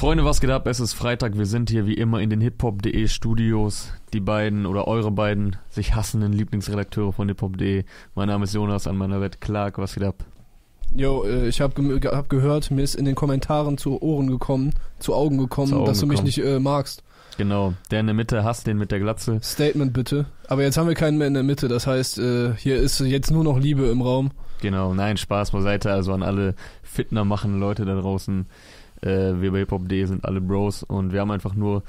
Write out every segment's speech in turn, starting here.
Freunde, was geht ab? Es ist Freitag. Wir sind hier wie immer in den hiphop.de Studios. Die beiden oder eure beiden sich hassenden Lieblingsredakteure von hiphop.de. Mein Name ist Jonas, an meiner Welt Clark. Was geht ab? Jo, äh, ich habe ge hab gehört, mir ist in den Kommentaren zu Ohren gekommen, zu Augen gekommen, Augen dass du mich gekommen. nicht äh, magst. Genau, der in der Mitte hasst den mit der Glatze. Statement bitte. Aber jetzt haben wir keinen mehr in der Mitte, das heißt, äh, hier ist jetzt nur noch Liebe im Raum. Genau, nein, Spaß beiseite. Also an alle Fitner machen Leute da draußen. Äh, wir bei hiphop.de sind alle Bros und wir haben einfach nur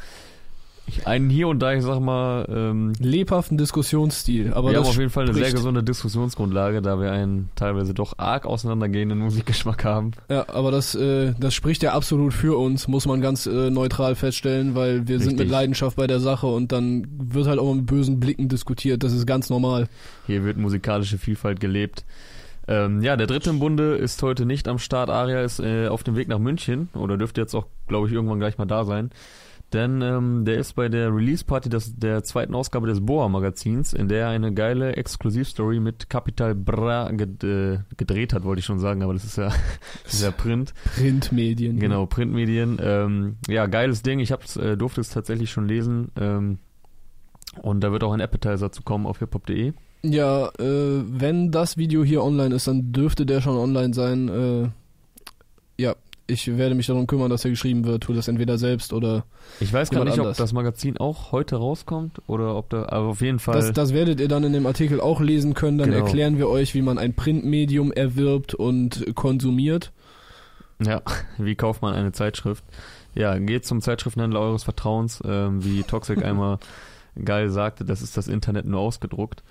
einen hier und da, ich sag mal, ähm, Lebhaften Diskussionsstil. Aber wir haben auf jeden Fall eine sehr spricht- gesunde Diskussionsgrundlage, da wir einen teilweise doch arg auseinandergehenden Musikgeschmack haben. Ja, aber das, äh, das spricht ja absolut für uns, muss man ganz äh, neutral feststellen, weil wir sind Richtig. mit Leidenschaft bei der Sache und dann wird halt auch mit bösen Blicken diskutiert. Das ist ganz normal. Hier wird musikalische Vielfalt gelebt. Ähm, ja, der dritte im Bunde ist heute nicht am Start. Aria ist äh, auf dem Weg nach München oder dürfte jetzt auch, glaube ich, irgendwann gleich mal da sein. Denn ähm, der ist bei der Release-Party der zweiten Ausgabe des Boa-Magazins, in der er eine geile Exklusivstory mit Capital Bra ged äh, gedreht hat, wollte ich schon sagen, aber das ist ja, das ist ja Print. Printmedien. Genau, Printmedien. Ähm, ja, geiles Ding. Ich hab's, äh, durfte es tatsächlich schon lesen. Ähm, und da wird auch ein Appetizer zu kommen auf hiphop.de. Ja, äh, wenn das Video hier online ist, dann dürfte der schon online sein. Äh, ja, ich werde mich darum kümmern, dass er geschrieben wird. Tu das entweder selbst oder. Ich weiß gar nicht, ob anders. das Magazin auch heute rauskommt oder ob da, aber auf jeden Fall. Das, das werdet ihr dann in dem Artikel auch lesen können. Dann Genau. erklären wir euch, wie man ein Printmedium erwirbt und konsumiert. ja, wie kauft man eine Zeitschrift? Ja, geht zum Zeitschriftenhändler eures Vertrauens, ähm, wie Toxic einmal geil sagte, das ist das Internet nur ausgedruckt.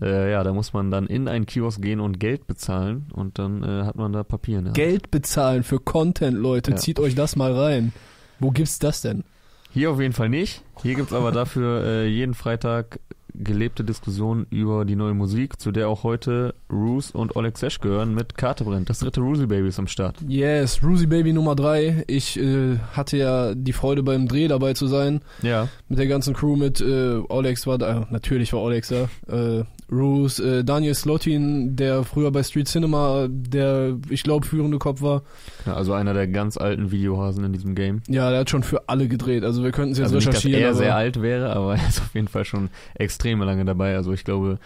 Äh, ja, da muss man dann in einen Kiosk gehen und Geld bezahlen und dann äh, hat man da Papier. Ne? Geld bezahlen für Content, Leute. Ja. Zieht euch das mal rein. Wo gibt's das denn? Hier auf jeden Fall nicht. Hier gibt's aber dafür äh, jeden Freitag gelebte Diskussionen über die neue Musik, zu der auch heute Roos und Oleg Sesh gehören mit Karte brennt. Das dritte Roosie Baby ist am Start. Yes, Ruzy Baby Nummer 3. Ich äh, hatte ja die Freude beim Dreh dabei zu sein. Ja, Mit der ganzen Crew, mit äh, Olex war da, natürlich war Olex da. Äh, Roos, äh, Daniel Slotin, der früher bei Street Cinema der, ich glaube, führende Kopf war. Ja, also einer der ganz alten Videohasen in diesem Game. Ja, der hat schon für alle gedreht. Also wir könnten es jetzt Also nicht, dass recherchieren. er sehr alt wäre, aber er ist auf jeden Fall schon extrem lange dabei. Also ich glaube,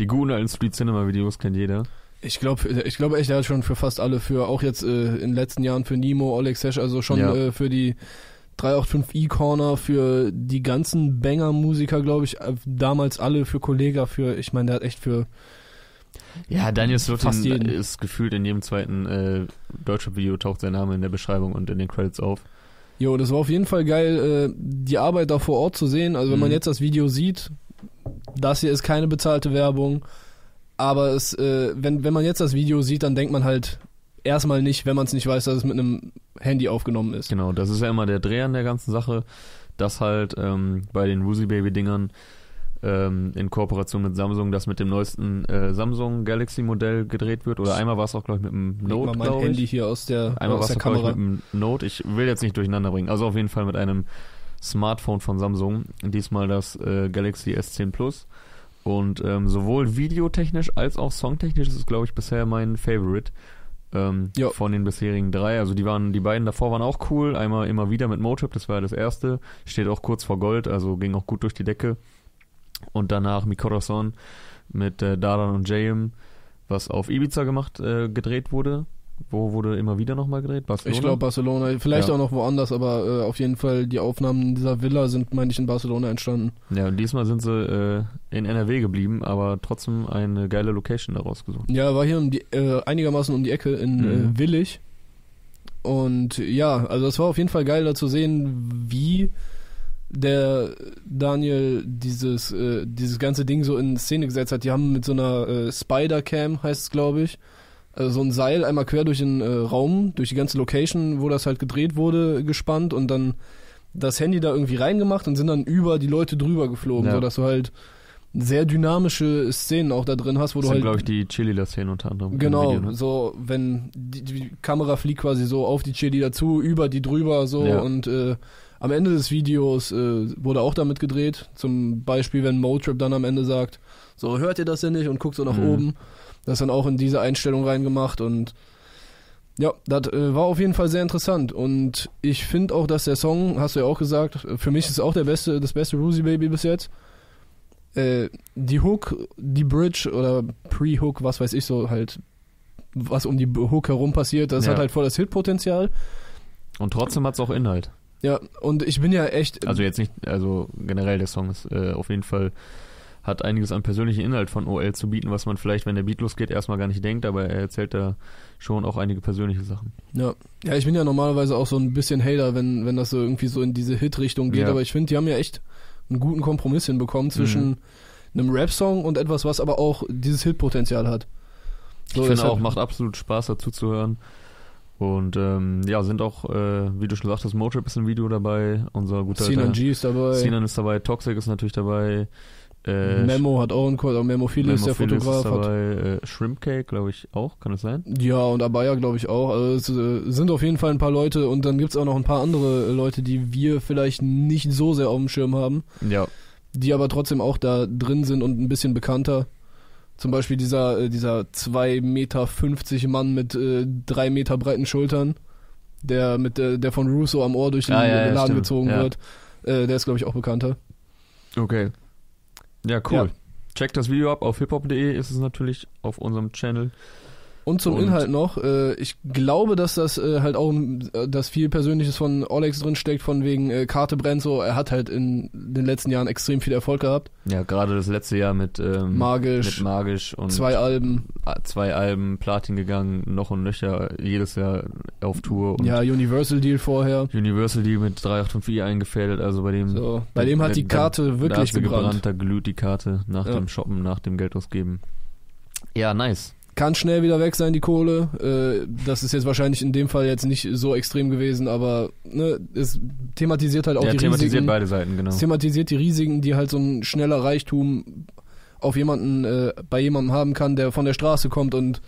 die guten alten Street Cinema Videos kennt jeder. Ich glaube ich glaube echt, er hat schon für fast alle, für auch jetzt äh, in den letzten Jahren für Nemo, Olex Sesh, also schon Ja. äh, für die 385i Corner, für die ganzen Banger-Musiker, glaube ich, äh, damals alle, für Kollega, für, ich meine, der hat echt für, Ja, Daniel Slotin ist gefühlt in jedem zweiten äh, deutschen Video taucht sein Name in der Beschreibung und in den Credits auf. Jo, das war auf jeden Fall geil, äh, die Arbeit da vor Ort zu sehen. Also wenn man Mhm. jetzt das Video sieht, das hier ist keine bezahlte Werbung, aber es, äh, wenn, wenn man jetzt das Video sieht, dann denkt man halt erstmal nicht, wenn man es nicht weiß, dass es mit einem Handy aufgenommen ist. Genau, das ist ja immer der Dreh an der ganzen Sache, dass halt ähm, bei den Woozy Baby Dingern ähm, in Kooperation mit Samsung das mit dem neuesten äh, Samsung Galaxy Modell gedreht wird. Oder einmal war es auch, glaube ich, mit dem Leg Note, mal mein Handy ich. hier aus der, Einmal war aus es, der glaube ich, Kamera. mit dem Note. Ich will jetzt nicht durcheinander bringen. Also auf jeden Fall mit einem Smartphone von Samsung. Diesmal das äh, Galaxy S10 Plus. Und ähm, sowohl videotechnisch als auch songtechnisch ist es, glaube ich, bisher mein Favorite ähm, von den bisherigen drei. Also die waren, die beiden davor waren auch cool. Einmal immer wieder mit Motrip, das war ja das erste. Steht auch kurz vor Gold, also ging auch gut durch die Decke. Und danach Mi Corazon mit äh, Daran und Jayem, was auf Ibiza gemacht, äh, gedreht wurde. Wo wurde immer wieder nochmal gedreht? Barcelona? Ich glaube Barcelona, vielleicht Ja. auch noch woanders, aber äh, auf jeden Fall die Aufnahmen dieser Villa sind, meine ich, in Barcelona entstanden. Ja, und diesmal sind sie äh, in NRW geblieben, aber trotzdem eine geile Location daraus gesucht. Ja, war hier um die, äh, einigermaßen um die Ecke in Mhm. äh, Willig. Und ja, also es war auf jeden Fall geil da zu sehen, wie der Daniel dieses, äh, dieses ganze Ding so in Szene gesetzt hat. Die haben mit so einer äh, Spider-Cam, heißt es glaube ich, also so ein Seil einmal quer durch den äh, Raum, durch die ganze Location, wo das halt gedreht wurde, gespannt und dann das Handy da irgendwie reingemacht und sind dann über die Leute drüber geflogen, Ja. sodass du halt sehr dynamische Szenen auch da drin hast, wo Das du sind, halt glaube ich, die Cheerleader-Szenen unter anderem. Genau, Video, ne? so wenn die, die Kamera fliegt quasi so auf die Chili dazu, über die drüber so Ja. und äh, am Ende des Videos äh, wurde auch damit gedreht. Zum Beispiel, wenn Motrip dann am Ende sagt, so hört ihr das denn nicht und guckt so nach Mhm. oben. Das dann auch in diese Einstellung reingemacht und Ja, das äh, war auf jeden Fall sehr interessant und ich finde auch, dass der Song, hast du ja auch gesagt, für mich ist auch der beste, das beste Ruzy Baby bis jetzt. Äh, die Hook, die Bridge oder Pre-Hook, was weiß ich so halt, was um die Hook herum passiert, das Ja. hat halt voll das Hitpotenzial. Und trotzdem hat's auch Inhalt. Ja, und ich bin ja echt, Also jetzt nicht, also generell der Song ist äh, auf jeden Fall hat einiges an persönlichen Inhalt von OL zu bieten, was man vielleicht, wenn der Beat losgeht, erstmal gar nicht denkt, aber er erzählt da schon auch einige persönliche Sachen. ja, ja, ich bin ja normalerweise auch so ein bisschen Hater, wenn, wenn das so irgendwie so in diese Hit-Richtung geht, Ja. aber ich finde, die haben ja echt einen guten Kompromiss hinbekommen zwischen Mhm. einem Rap-Song und etwas, was aber auch dieses Hitpotenzial hat. So, ich finde auch, macht absolut Spaß dazu zu hören. Und ähm, ja, sind auch, äh, wie du schon sagtest, Motrip ist im Video dabei, unser guter Sinan G ist dabei. Sinan ist dabei, Toxic ist natürlich dabei, äh, Memo hat auch einen Code, auch Memo Philis, Memo der Fotograf, ist hat. dabei, äh, Shrimp Cake, glaube ich, auch, kann das sein? Ja, und Abaya glaube ich auch. Also es äh, sind auf jeden Fall ein paar Leute und dann gibt's auch noch ein paar andere äh, Leute, die wir vielleicht nicht so sehr auf dem Schirm haben, Ja, die aber trotzdem auch da drin sind und ein bisschen bekannter. Zum Beispiel dieser, äh, dieser 2,50 Meter Mann mit äh, drei Meter breiten Schultern, der mit der, der von Russo am Ohr durch den Ah, ja, ja, Laden stimmt. gezogen Ja. wird. Äh, der ist, glaube ich, auch bekannter. okay. Ja, cool. Ja. Checkt das Video ab, auf hiphop.de ist es natürlich auf unserem Channel. Und zum Und- Inhalt noch, äh, ich glaube, dass das äh, halt auch, äh, dass viel Persönliches von Olex drin steckt, von wegen äh, Karte brennt so. Er hat halt in den letzten Jahren extrem viel Erfolg gehabt. Ja, gerade das letzte Jahr mit, ähm, Magisch, mit Magisch und zwei Alben, zwei Alben Platin gegangen, noch und nöcher, jedes Jahr auf Tour und ja, Universal Deal vorher. Universal die mit 385i eingefädelt, also bei dem So, bei dem hat die da- Karte da wirklich sie gebrannt. gebrannt, da glüht die Karte nach Ja. dem Shoppen, nach dem Geld ausgeben. Ja, nice. Kann schnell wieder weg sein, die Kohle. Äh, das ist jetzt wahrscheinlich in dem Fall jetzt nicht so extrem gewesen, aber ne, es thematisiert halt auch Der die thematisiert Risiken. beide Seiten, genau. Es thematisiert die Risiken, die halt so ein schneller Reichtum auf jemanden, äh, bei jemandem haben kann, der von der Straße kommt und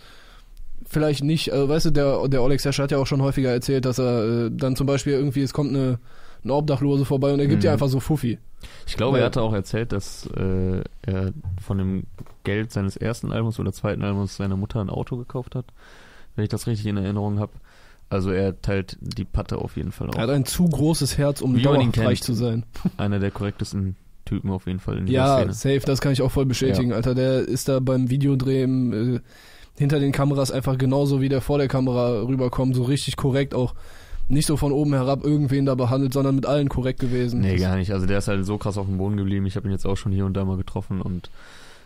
vielleicht nicht, äh, weißt du, der, der Olex Hescher hat ja auch schon häufiger erzählt, dass er äh, dann zum Beispiel irgendwie, es kommt eine, ein Obdachlose vorbei und er gibt Mhm. dir einfach so Fuffi. Ich glaube, Weil- er hatte auch erzählt, dass äh, er von dem Geld seines ersten Albums oder zweiten Albums seiner Mutter ein Auto gekauft hat, wenn ich das richtig in Erinnerung habe. Also er teilt die Patte auf jeden Fall Er hat ein zu großes Herz, um dauerhaft reich zu sein. Einer der korrektesten Typen auf jeden Fall in dieser Ja, Szene. safe, das kann ich auch voll bestätigen, Alter. Der ist da beim Videodrehen äh, hinter den Kameras einfach genauso wie der vor der Kamera rüberkommt, so richtig korrekt auch. Nicht so von oben herab irgendwen da behandelt, sondern mit allen korrekt gewesen. Nee, gar nicht. Also der ist halt so krass auf dem Boden geblieben. Ich habe ihn jetzt auch schon hier und da mal getroffen und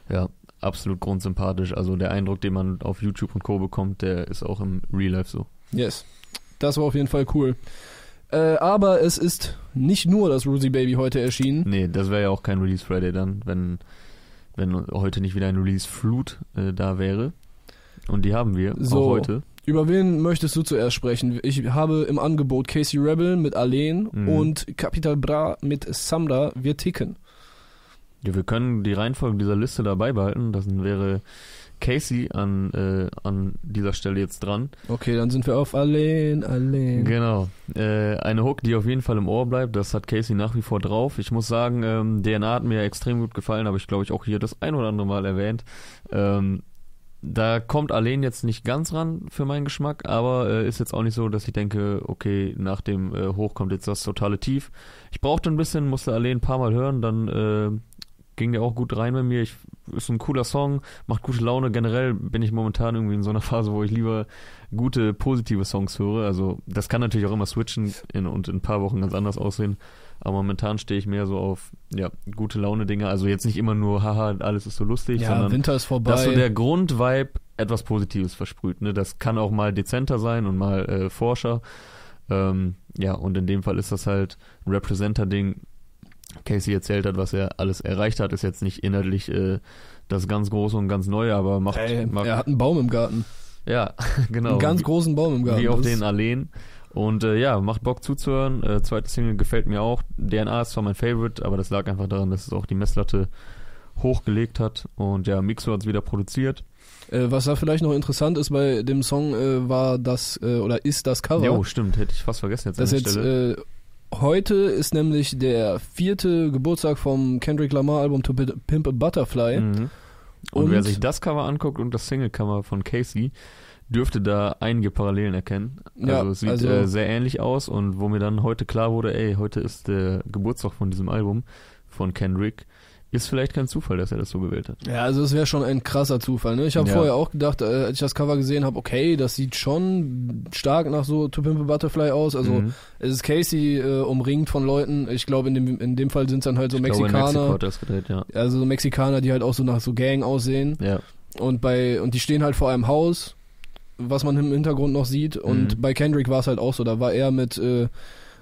ja, absolut grundsympathisch. Also der Eindruck, den man auf YouTube und Co. bekommt, der ist auch im Real Life so. Yes. Das war auf jeden Fall cool. Äh, aber es ist nicht nur das Ruzy Baby heute erschienen. Nee, das wäre ja auch kein Release Friday dann, wenn, wenn heute nicht wieder ein Release Flut äh, da wäre. Und die haben wir So. auch heute. Über wen möchtest du zuerst sprechen? Ich habe im Angebot Casey Rebel mit Alen Mhm. und Capital Bra mit Samra. Wir ticken. Ja, wir können die Reihenfolge dieser Liste dabei behalten. Das wäre Casey an, äh, an dieser Stelle jetzt dran. Okay, dann sind wir auf Alen, Alen. Genau. Äh, eine Hook, die auf jeden Fall im Ohr bleibt, das hat Casey nach wie vor drauf. Ich muss sagen, ähm, DNA hat mir extrem gut gefallen, habe ich glaube ich auch hier das ein oder andere Mal erwähnt. Ähm, da kommt Alleen jetzt nicht ganz ran für meinen Geschmack, aber äh, ist jetzt auch nicht so, dass ich denke, okay, nach dem äh, Hoch kommt jetzt das totale Tief. Ich brauchte ein bisschen, musste Alleen ein paar Mal hören, dann äh, ging der auch gut rein bei mir. Ich, ist ein cooler Song, macht gute Laune. Generell bin ich momentan irgendwie in so einer Phase, wo ich lieber gute, positive Songs höre. Also das kann natürlich auch immer switchen in, und in ein paar Wochen ganz anders aussehen. Aber momentan stehe ich mehr so auf ja, gute Laune-Dinge. Also jetzt nicht immer nur, haha, alles ist so lustig, Ja, sondern Winter ist vorbei. dass so der Grundvibe etwas Positives versprüht. Ne? Das kann auch mal dezenter sein und mal äh, forscher. Ähm, ja, und in dem Fall ist das halt ein Representer-Ding. Casey erzählt hat, was er alles erreicht hat, ist jetzt nicht inhaltlich äh, das ganz große und ganz neue, aber macht, Ey, macht er hat einen Baum im Garten. ja, genau. Einen ganz großen Baum im Garten. wie auf den Alleen. Und äh, ja, macht Bock zuzuhören. Äh, zweite Single gefällt mir auch. DNA ist zwar mein Favorite, aber das lag einfach daran, dass es auch die Messlatte hochgelegt hat. Und ja, Mixo hat es wieder produziert. Äh, was da vielleicht noch interessant ist bei dem Song, äh, war das, äh, oder ist das Cover. Jo, stimmt, hätte ich fast vergessen jetzt das an der jetzt, Stelle. äh, heute ist nämlich der vierte Geburtstag vom Kendrick Lamar Album To Pimp a Butterfly. Mhm. Und, und- wer sich das Cover anguckt und das Single-Cover von Casey, dürfte da einige Parallelen erkennen. Also Ja, es sieht also- äh, sehr ähnlich aus und wo mir dann heute klar wurde, ey, heute ist der Geburtstag von diesem Album von Kendrick, ist vielleicht kein Zufall, dass er das so gewählt hat. Ja, also es wäre schon ein krasser Zufall. Ne? Ich habe Ja. vorher auch gedacht, äh, als ich das Cover gesehen habe, okay, das sieht schon stark nach so To Pimp a Butterfly aus. Also Mhm. es ist Casey äh, umringt von Leuten. Ich glaube, in dem, in dem Fall sind es dann halt so ich glaube, Mexikaner. er das gedreht, ja. Also so Mexikaner, die halt auch so nach so Gang aussehen. Ja, Und bei und die stehen halt vor einem Haus, was man im Hintergrund noch sieht. Und Mhm. bei Kendrick war es halt auch so. Da war er mit äh,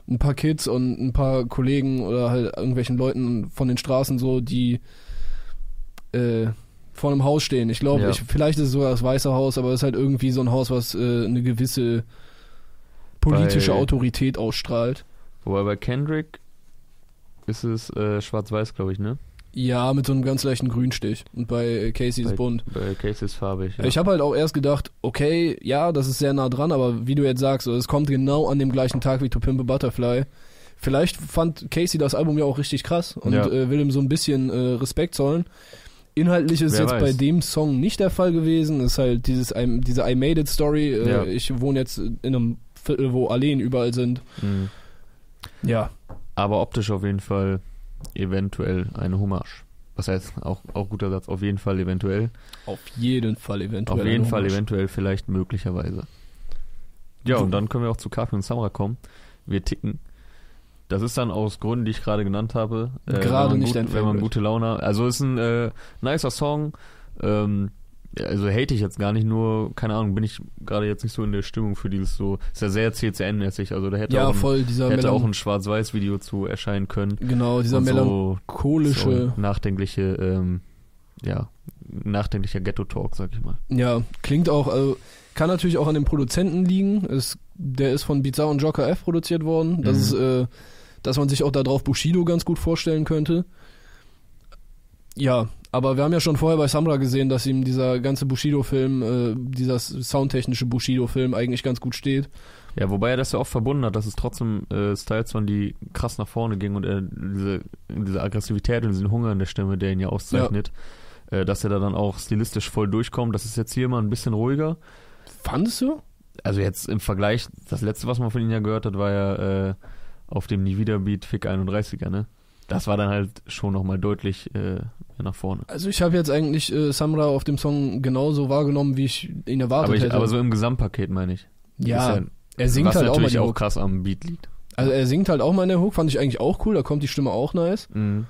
ein paar Kids und ein paar Kollegen oder halt irgendwelchen Leuten von den Straßen so, die äh, vor einem Haus stehen. Ich glaube, Ja. ich, vielleicht ist es sogar das Weiße Haus, aber es ist halt irgendwie so ein Haus, was äh, eine gewisse politische Bei- Autorität ausstrahlt. wobei bei Kendrick ist es äh, schwarz-weiß, glaube ich, ne? Ja, mit so einem ganz leichten Grünstich. Und bei Casey ist Bei- bunt. Bei Casey ist farbig. Ja. Ich habe halt auch erst gedacht, okay, ja, das ist sehr nah dran, aber wie du jetzt sagst, es kommt genau an dem gleichen Tag wie To Pimp a Butterfly. Vielleicht fand Casey das Album ja auch richtig krass und Ja. äh, will ihm so ein bisschen äh, Respekt zollen. Inhaltlich ist es Wer jetzt weiß. bei dem Song nicht der Fall gewesen. Es ist halt dieses, I- diese I Made It Story. Äh, Ja. Ich wohne jetzt in einem Viertel, wo Alleen überall sind. Mhm. Ja. Aber optisch auf jeden Fall eventuell eine Hommage. Was heißt, auch, auch guter Satz, auf jeden Fall eventuell. Auf jeden Fall eventuell. Auf jeden Fall Hommage. eventuell, vielleicht möglicherweise. Ja, und dann können wir auch zu Kapi und Samra kommen. Wir ticken. Das ist dann aus Gründen, die ich gerade genannt habe. äh, Gerade nicht gut, Wenn man gute Laune hat. Also ist ein äh, nicer Song. Ähm, also hate ich jetzt gar nicht, nur, keine Ahnung, bin ich gerade jetzt nicht so in der Stimmung für dieses so, ist ja sehr CCN-mäßig, also da hätte Ja, auch ein, voll, dieser hätte auch ein Schwarz-Weiß-Video zu erscheinen können. genau, dieser Und so melancholische, so nachdenkliche, ähm, ja, nachdenklicher Ghetto-Talk, sag ich mal. Ja, klingt auch, also kann natürlich auch an dem Produzenten liegen. Es, der ist von Bizarre und Joker F produziert worden. Das Mhm. ist, äh, dass man sich auch da drauf Bushido ganz gut vorstellen könnte. Ja, aber wir haben ja schon vorher bei Samra gesehen, dass ihm dieser ganze Bushido-Film, äh, dieser soundtechnische Bushido-Film eigentlich ganz gut steht. Ja, wobei er das ja oft verbunden hat, dass es trotzdem äh, Styles waren, die krass nach vorne gingen und er diese, diese Aggressivität und diesen Hunger in der Stimme, der ihn ja auszeichnet, äh, dass er da dann auch stilistisch voll durchkommt. Das ist jetzt hier mal ein bisschen ruhiger. Fandest du? Also jetzt im Vergleich, das letzte, was man von ihm ja gehört hat, war ja äh, auf dem Nie wieder Beat Fick 31er, ne? Das war dann halt schon nochmal deutlich äh, nach vorne. Also ich habe jetzt eigentlich äh, Samra auf dem Song genauso wahrgenommen, wie ich ihn erwartet Aber, ich, hätte. aber so im Gesamtpaket meine ich. ja, Ist er singt halt auch mal die auch Hook. krass am Beat liegt. Also er singt halt auch mal in der Hook, fand ich eigentlich auch cool, da kommt die Stimme auch nice. Mhm.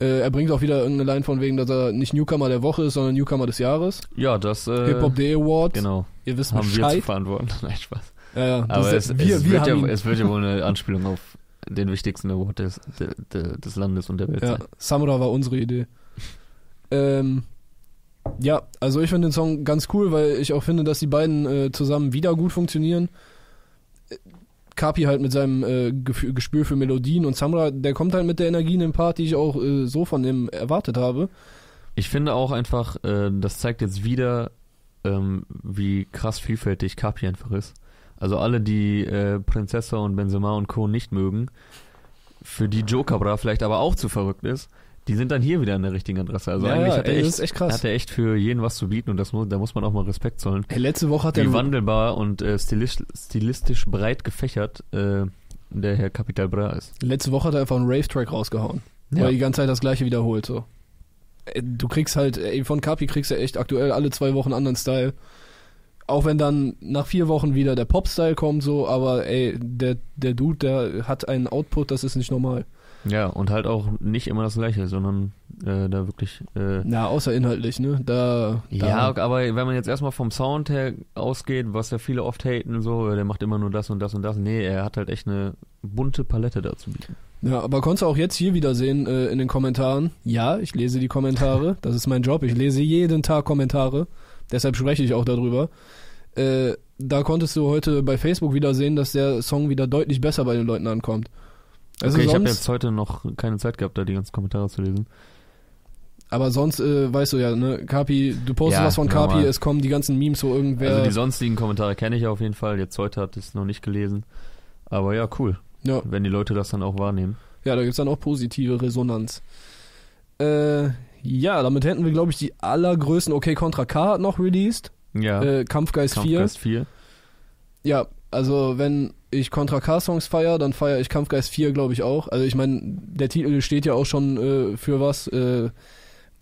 Äh, er bringt auch wieder irgendeine Line von wegen, dass er nicht Newcomer der Woche ist, sondern Newcomer des Jahres. Ja, das äh, Hip-Hop-Day Award. Genau, Ihr wisst haben wir zu Bescheid. verantworten. Nein, Spaß. Ja, ja, Aber es, wir, es, wir wird ja, es wird ja wohl eine Anspielung auf den wichtigsten Award des, de, de, des Landes und der Welt ja, sein. Samra war unsere Idee. ähm, ja, also ich finde den Song ganz cool, weil ich auch finde, dass die beiden äh, zusammen wieder gut funktionieren. Äh, Kapi halt mit seinem äh, Gespür für Melodien und Samra, der kommt halt mit der Energie in den Part, die ich auch äh, so von dem erwartet habe. Ich finde auch einfach, äh, das zeigt jetzt wieder, ähm, wie krass vielfältig Kapi einfach ist. Also alle, die äh, Prinzessa und Benzema und Co. nicht mögen, für die Joker Bra vielleicht aber auch zu verrückt ist, die sind dann hier wieder an der richtigen Adresse. Also ja, eigentlich ja, hat er ey, echt, echt hat er echt für jeden was zu bieten und das muss, da muss man auch mal Respekt zollen. Ey, letzte Woche hat Wie er wandelbar und äh, stilistisch, stilistisch breit gefächert äh, der Herr Capital Bra ist. letzte Woche hat er einfach einen Rave-Track rausgehauen. Weil er die ganze Zeit das gleiche wiederholt. So. Ey, Du kriegst halt, ey, von Kapi kriegst du echt aktuell alle zwei Wochen anderen Style. Auch wenn dann nach vier Wochen wieder der Pop-Style kommt, so, aber ey, der, der Dude, der hat einen Output, das ist nicht normal. Ja, und halt auch nicht immer das gleiche, sondern äh, da wirklich. Äh, Na, außer inhaltlich, ne? Da. da ja, aber wenn man jetzt erstmal vom Sound her ausgeht, was ja viele oft haten, so, äh, der macht immer nur das und das und das. Nee, er hat halt echt eine bunte Palette da zu bieten. Ja, aber konntest du auch jetzt hier wieder sehen äh, in den Kommentaren. Ja, ich lese die Kommentare. Das ist mein Job. Ich lese jeden Tag Kommentare. Deshalb spreche ich auch darüber. Äh, da konntest du heute bei Facebook wieder sehen, dass der Song wieder deutlich besser bei den Leuten ankommt. Also okay, ich habe jetzt heute noch keine Zeit gehabt, da die ganzen Kommentare zu lesen. aber sonst äh, weißt du ja, ne, Kapi, du postest Ja, was von Kapi, normal. es kommen die ganzen Memes, wo irgendwer. Also die sonstigen Kommentare kenne ich auf jeden Fall. Jetzt heute ich es noch nicht gelesen. Aber ja, cool, ja, wenn die Leute das dann auch wahrnehmen. ja, da gibt's dann auch positive Resonanz. Äh, ja, damit hätten wir, glaube ich, die allergrößten. Okay, Contra K hat noch released. Ja. Äh, Kampfgeist, Kampfgeist 4. 4. Ja, also wenn ich Contra K-Songs feiere, dann feiere ich Kampfgeist 4, glaube ich auch. Also ich meine, der Titel steht ja auch schon äh, für was. Äh,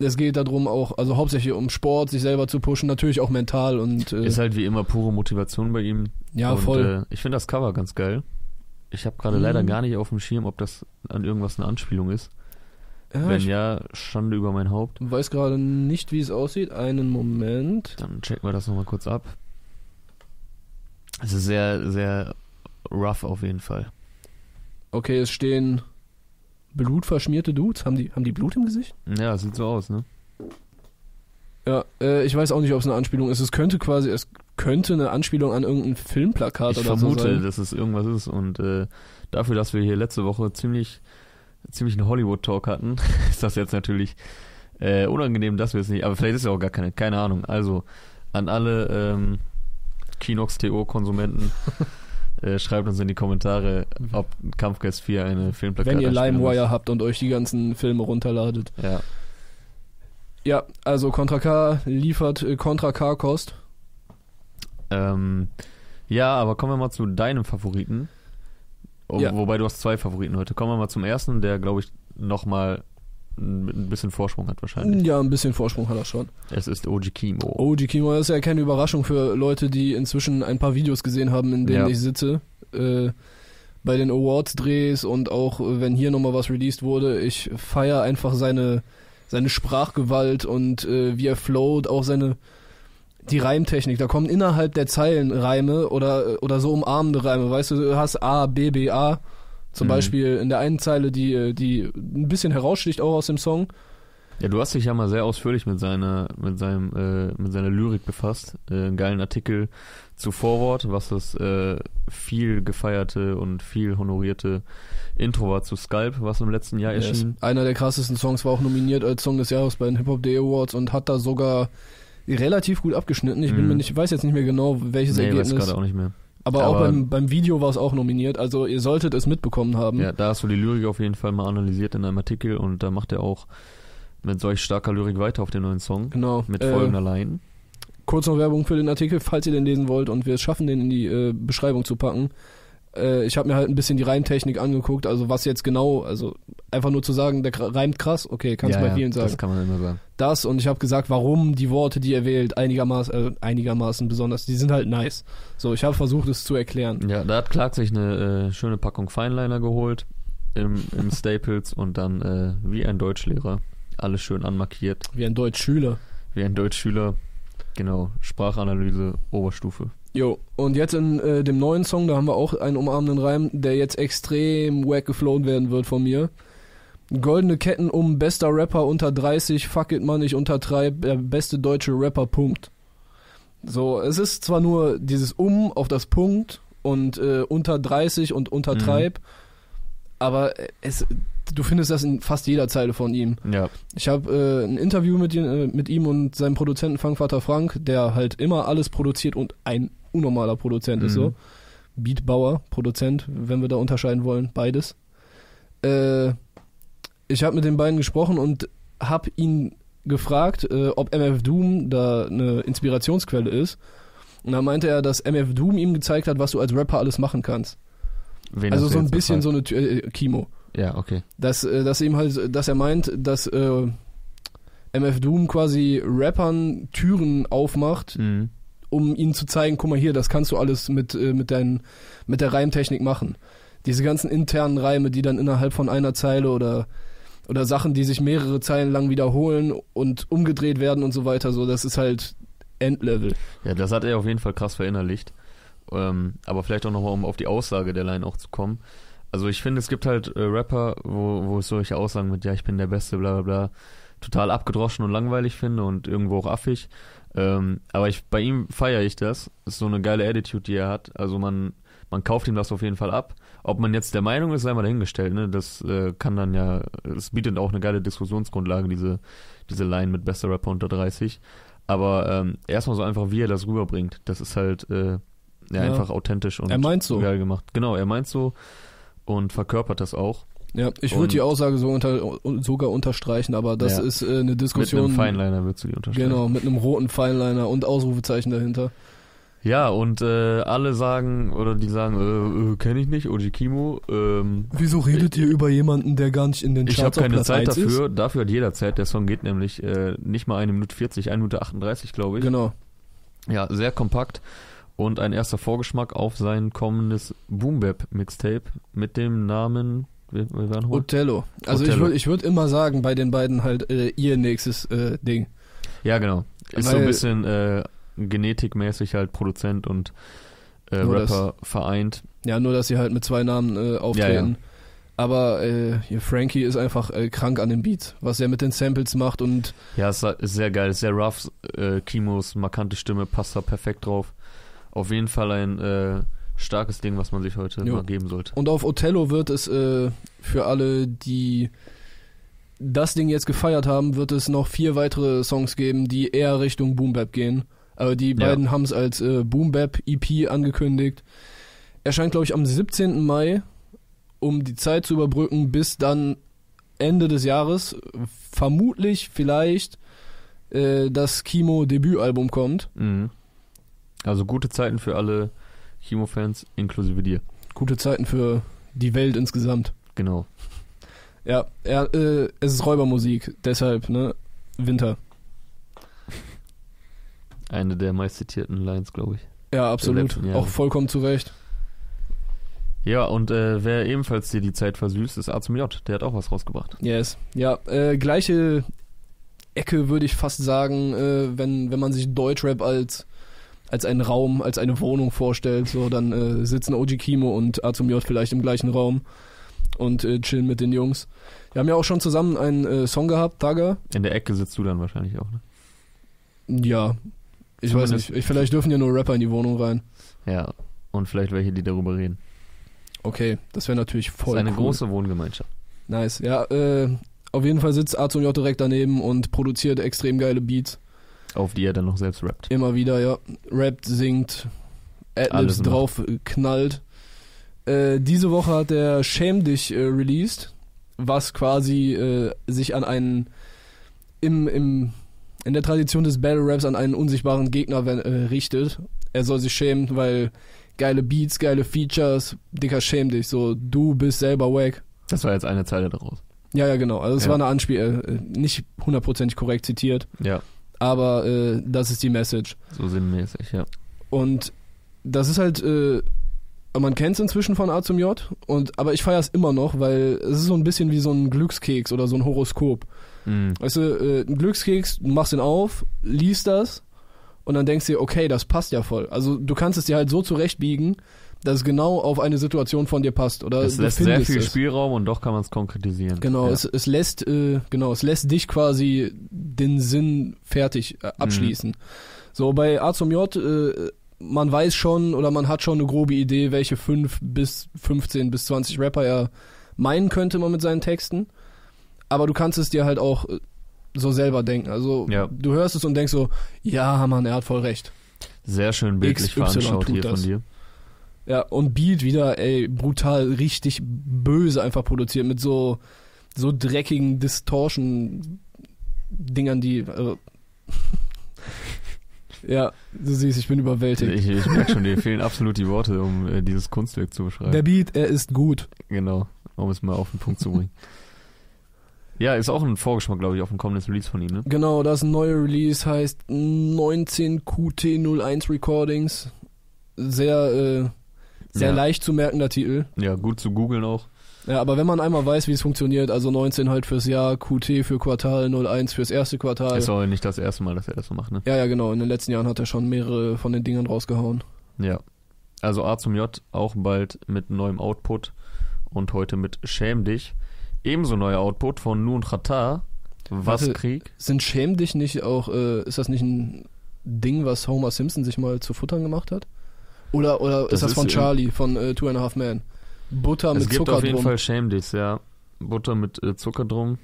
es geht darum auch, also hauptsächlich um Sport, sich selber zu pushen, natürlich auch mental und äh, Ist halt wie immer pure Motivation bei ihm. ja und, voll. Äh, ich finde das Cover ganz geil. Ich habe gerade Mhm. leider gar nicht auf dem Schirm, ob das an irgendwas eine Anspielung ist. Ja, Wenn ich ja, Schande über mein Haupt. weiß gerade nicht, wie es aussieht. Einen Moment. Dann checken wir das nochmal kurz ab. Es ist sehr, sehr rough auf jeden Fall. Okay, es stehen blutverschmierte Dudes. Haben die, haben die Blut im Gesicht? Ja, sieht so aus, ne? Ja, äh, ich weiß auch nicht, ob es eine Anspielung ist. Es könnte quasi, es könnte eine Anspielung an irgendein Filmplakat Ich oder vermute, so sein. dass es irgendwas ist und äh, dafür, dass wir hier letzte Woche ziemlich, ziemlich einen Hollywood-Talk hatten, ist das jetzt natürlich äh, unangenehm, dass wir es nicht, aber vielleicht ist ja auch gar keine, keine Ahnung. Also an alle ähm, Kinox-TO-Konsumenten, äh, schreibt uns in die Kommentare, ob Kampfgeist 4 eine Filmplakat Wenn ihr LimeWire habt und euch die ganzen Filme runterladet. Ja, Ja, also Contra K liefert äh, Contra K Kost. ähm, ja, aber kommen wir mal zu deinem Favoriten. Ja. Wobei du hast zwei Favoriten heute. Kommen wir mal zum ersten, der, glaube ich, nochmal ein ein bisschen Vorsprung hat wahrscheinlich. Ja, ein bisschen Vorsprung hat er schon. Es ist Oji Kimo. OG Kimo das ist ja keine Überraschung für Leute, die inzwischen ein paar Videos gesehen haben, in denen Ja. ich sitze. Äh, bei den Awards-Drehs und auch wenn hier nochmal was released wurde. Ich feiere einfach seine, seine Sprachgewalt und äh, wie er float, auch seine die Reimtechnik. Da kommen innerhalb der Zeilen Reime oder, oder so umarmende Reime. Weißt du, du hast A, B, B, A. Zum Mhm. Beispiel in der einen Zeile, die, die ein bisschen heraussticht auch aus dem Song. Ja, du hast dich ja mal sehr ausführlich mit seiner, mit seinem, äh, mit seiner Lyrik befasst. Äh, einen geilen Artikel zu Vorwort, was das äh, viel gefeierte und viel honorierte Intro war zu Sculp, was im letzten Jahr Yes. erschien. Einer der krassesten Songs war auch nominiert als Song des Jahres bei den Hip Hop Day Awards und hat da sogar relativ gut abgeschnitten. Ich bin Mhm. mir nicht, weiß jetzt nicht mehr genau, welches Nee, weiß Ergebnis. gerade auch nicht mehr. Aber, auch aber- beim, beim Video war es auch nominiert. Also ihr solltet es mitbekommen haben. Ja, da hast du die Lyrik auf jeden Fall mal analysiert in einem Artikel und da macht er auch mit solch starker Lyrik weiter auf den neuen Song. Genau. Mit Äh, folgender Line. kurz noch Werbung für den Artikel, falls ihr den lesen wollt und wir es schaffen, den in die äh, Beschreibung zu packen. Äh, ich habe mir halt ein bisschen die Reimtechnik angeguckt, also was jetzt genau, also einfach nur zu sagen, der reimt krass, okay, kannst du ja, bei vielen ja, sagen. Das kann man immer sagen. das und ich habe gesagt, warum die Worte, die er wählt, einigermaßen, äh, einigermaßen besonders, die sind halt nice. So, ich habe versucht, es zu erklären. Ja, da hat Clark sich eine äh, schöne Packung Feinliner geholt im, im Staples und dann äh, wie ein Deutschlehrer alles schön anmarkiert. Wie ein Deutschschüler. Wie ein Deutschschüler. Genau, Sprachanalyse, Oberstufe. Jo, und jetzt in äh, dem neuen Song, da haben wir auch einen umarmenden Reim, der jetzt extrem wack geflown werden wird von mir. Goldene Ketten um, bester Rapper unter 30, fuck it man, ich untertreib, der beste deutsche Rapper, Punkt. So, es ist zwar nur dieses Um auf das Punkt und äh, unter 30 und untertreib, aber es, du findest das in fast jeder Zeile von ihm. Ja, Ich habe äh, ein Interview mit, äh, mit ihm und seinem Produzenten Fangvater Frank, der halt immer alles produziert und ein unnormaler Produzent ist Mhm. so. Beatbauer, Produzent, wenn wir da unterscheiden wollen, beides. Äh, ich habe mit den beiden gesprochen und habe ihn gefragt, äh, ob MF Doom da eine Inspirationsquelle ist. Und da meinte er, dass MF Doom ihm gezeigt hat, was du als Rapper alles machen kannst. wen also so ein bisschen gefragt? so eine äh, Kimo Ja, okay. dass, äh, dass ihm halt, dass er meint, dass äh, MF Doom quasi Rappern Türen aufmacht, Mhm. Um ihnen zu zeigen, guck mal hier, das kannst du alles mit, äh, mit, dein, mit der Reimtechnik machen. Diese ganzen internen Reime, die dann innerhalb von einer Zeile oder, oder Sachen, die sich mehrere Zeilen lang wiederholen und umgedreht werden und so weiter, so, das ist halt Endlevel. Ja, das hat er auf jeden Fall krass verinnerlicht. Ähm, aber vielleicht auch nochmal, um auf die Aussage der Line auch zu kommen. Also ich finde, es gibt halt äh, Rapper, wo, wo es solche Aussagen mit, ja, ich bin der Beste, bla bla bla, total abgedroschen und langweilig finde und irgendwo auch affig. Ähm, aber ich, bei ihm feiere ich das. Ist so eine geile Attitude, die er hat. Also man, man kauft ihm das auf jeden Fall ab. Ob man jetzt der Meinung ist, sei mal dahingestellt, ne? Das äh, kann dann ja, es bietet auch eine geile Diskussionsgrundlage, diese, diese Line mit bester Rapper unter 30. Aber ähm, erstmal so einfach, wie er das rüberbringt. Das ist halt äh, ja, Ja. einfach authentisch und Er meint so. geil gemacht. Genau, er meint so und verkörpert das auch. Ja, ich würde die Aussage so unter, sogar unterstreichen, aber das Ja. ist äh, eine Mit Diskussion. einem Feinliner würdest du die unterstreichen. Genau, mit einem roten Feinliner und Ausrufezeichen dahinter. Ja, und äh, alle sagen, oder die sagen, äh, äh, kenne ich nicht, Oji Kimo, ähm, Wieso redet ihr über jemanden, der gar nicht in den ich habe Charts keine Zeit 1 ist? dafür, dafür hat jeder Zeit, der Song geht nämlich äh, nicht mal eine Minute 40, eine Minute 38, glaube ich. Genau. Ja, sehr kompakt und ein erster Vorgeschmack auf sein kommendes Boom Bap Mixtape mit dem Namen, wie, wie war nochmal? Othello. Also ich Othello. würde ich würd immer sagen, bei den beiden halt äh, ihr nächstes äh, Ding. Ja, genau. Ist so ein Weil- bisschen äh, genetikmäßig halt Produzent und äh, Nur das- Rapper vereint. Ja, nur dass sie halt mit zwei Namen äh, auftreten. Ja, ja. Aber äh, hier Frankie ist einfach äh, krank an den Beats, was er mit den Samples macht und Ja, ist, ist sehr geil, ist sehr rough. Äh, Kimos markante Stimme passt da perfekt drauf. Auf jeden Fall ein äh, starkes Ding, was man sich heute Jo. mal geben sollte. Und auf Othello wird es äh, für alle, die das Ding jetzt gefeiert haben, wird es noch vier weitere Songs geben, die eher Richtung Boom Bap gehen. Aber die Ja. beiden haben es als äh, Boom Bap EP angekündigt. Erscheint, glaube ich, am 17. Mai, um die Zeit zu überbrücken, bis dann Ende des Jahres vermutlich vielleicht äh, das Kimo Debütalbum kommt. Mhm. Also gute Zeiten für alle Kimo-Fans, inklusive dir. Gute Zeiten für die Welt insgesamt. Genau. Ja, ja äh, es ist Räubermusik, deshalb, ne? Winter. Eine der meist zitierten Lines, glaube ich. Ja, absolut. Auch vollkommen zu Recht. Ja, und äh, wer ebenfalls dir die Zeit versüßt, ist A zum J. Der hat auch was rausgebracht. Yes. Ja, äh, gleiche Ecke würde ich fast sagen, äh, wenn, wenn man sich Deutschrap als, als einen Raum, als eine Wohnung vorstellt, so, dann äh, sitzen OG Kimo und A zum J vielleicht im gleichen Raum und äh, chillen mit den Jungs. Wir haben ja auch schon zusammen einen äh, Song gehabt, Taga. In der Ecke sitzt du dann wahrscheinlich auch, ne? Ja. Ich weiß Zumindest- nicht. Ich, vielleicht dürfen ja nur Rapper in die Wohnung rein. Ja. Und vielleicht welche, die darüber reden. Okay, das wäre natürlich Das voll ist eine cool. große Wohngemeinschaft. Nice. Ja, äh, auf jeden Fall sitzt A zum J direkt daneben und produziert extrem geile Beats. Auf die er dann noch selbst rappt. Immer wieder, ja. Rappt, singt, Adlibs Alles macht. drauf äh, knallt. Äh, diese Woche hat der Shame Dich äh, released, was quasi äh, sich an einen im, im, in der Tradition des Battle Raps an einen unsichtbaren Gegner äh, richtet. Er soll sich schämen, weil geile Beats, geile Features, dicker schäm dich, so du bist selber wack. Das war jetzt eine Zeile daraus. Ja, ja, genau. Also es Ja. war eine Anspiel, äh, nicht hundertprozentig korrekt zitiert, Ja, aber äh, das ist die Message. so sinnmäßig, ja. Und das ist halt, äh, man kennt es inzwischen von A zum J, und, aber ich feiere es immer noch, weil es ist so ein bisschen wie so ein Glückskeks oder so ein Horoskop. Mhm. Weißt du, äh, ein Glückskeks, du machst ihn auf, liest das und dann denkst du dir, okay, das passt ja voll. Also du kannst es dir halt so zurechtbiegen, dass es genau auf eine Situation von dir passt. Oder Es lässt sehr viel es. Spielraum und doch kann man es konkretisieren. Genau, ja. es, es lässt, äh, genau, es lässt dich quasi den Sinn fertig äh, abschließen. So, bei A zum J, äh, man weiß schon oder man hat schon eine grobe Idee, welche 5 bis 15 bis 20 Rapper er meinen könnte man mit seinen Texten. Aber du kannst es dir halt auch äh, so selber denken. Also Ja. du hörst es und denkst so, ja, Mann, er hat voll recht. Sehr schön bildlich XY veranschaucht tut hier das. von dir. Ja, und Beat wieder, ey, brutal, richtig böse einfach produziert mit so, so dreckigen Distortion-Dingern, die. Äh, ja, du siehst, ich bin überwältigt. Ich, ich merke schon, dir fehlen absolut die Worte, um äh, dieses Kunstwerk zu beschreiben. Der Beat, er ist gut. Genau, um es mal auf den Punkt zu bringen. ja, ist auch ein Vorgeschmack, glaube ich, auf ein kommendes Release von ihm, ne? Genau, das neue Release heißt 19QT01 Recordings. Sehr, äh, sehr Ja. leicht zu merkender Titel. Ja, gut zu googeln auch. Ja, aber wenn man einmal weiß, wie es funktioniert, also 19 halt fürs Jahr, QT für Quartal, 01 fürs erste Quartal. Ist auch nicht das erste Mal, dass er das so macht, ne? Ja, ja, genau. In den letzten Jahren hat er schon mehrere von den Dingern rausgehauen. Ja. Also A zum J auch bald mit neuem Output und heute mit Schäm dich. Ebenso neuer Output von Nun Chata. Was Warte. Krieg? Sind Schäm dich nicht auch, äh, ist das nicht ein Ding, was Homer Simpson sich mal zu futtern gemacht hat? Oder, oder Das ist das ist von Charlie, von äh, Two and a Half Men? Butter es mit gibt Zucker auf jeden drum. Fall Schäm dich, ja. Butter mit äh, Zucker drum.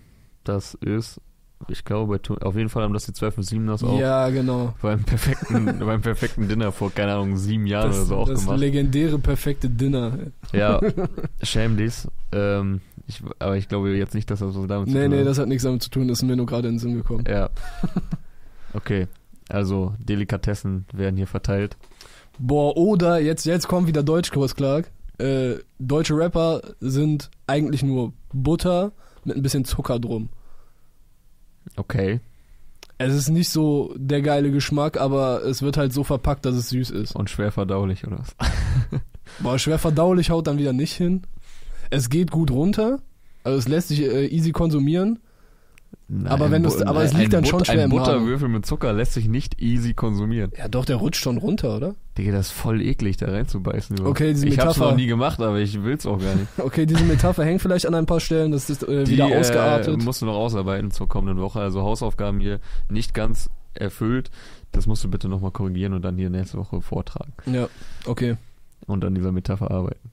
Das ist, ich glaube, auf jeden Fall haben das die 12 bis 7 das auch. Ja, genau. Beim perfekten, beim perfekten Dinner vor, keine Ahnung, sieben Jahren Das, oder so auch das gemacht. legendäre perfekte Dinner. Ja, schäm dich. Ähm, Ich, aber ich glaube jetzt nicht, dass das so damit nee, zu tun nee, hat. das hat nichts damit zu tun, das ist mir nur gerade in den Sinn gekommen. Ja. Okay. Also, Delikatessen werden hier verteilt. Boah, oder jetzt, jetzt kommt wieder Deutschkurs, Clark. Äh, deutsche Rapper sind eigentlich nur Butter mit ein bisschen Zucker drum. Okay. Es ist nicht so der geile Geschmack, aber es wird halt so verpackt, dass es süß ist. Und schwer verdaulich, oder was? Boah, schwer verdaulich haut dann wieder nicht hin. Es geht gut runter, also es lässt sich äh, easy konsumieren. Aber wenn Bu- aber es liegt dann But- schon schwer Ein im Magen. Butterwürfel mit Zucker lässt sich nicht easy konsumieren. Ja doch, der rutscht schon runter, oder? Digga, das ist voll eklig, da reinzubeißen. Okay, diese ich hab's Metapher- noch nie gemacht, aber ich will's auch gar nicht. Okay, diese Metapher hängt vielleicht an ein paar Stellen, das ist äh, Die wieder äh, ausgeartet. musst du noch ausarbeiten zur kommenden Woche. Also Hausaufgaben hier nicht ganz erfüllt. Das musst du bitte nochmal korrigieren und dann hier nächste Woche vortragen. ja, okay. Und an dieser Metapher arbeiten.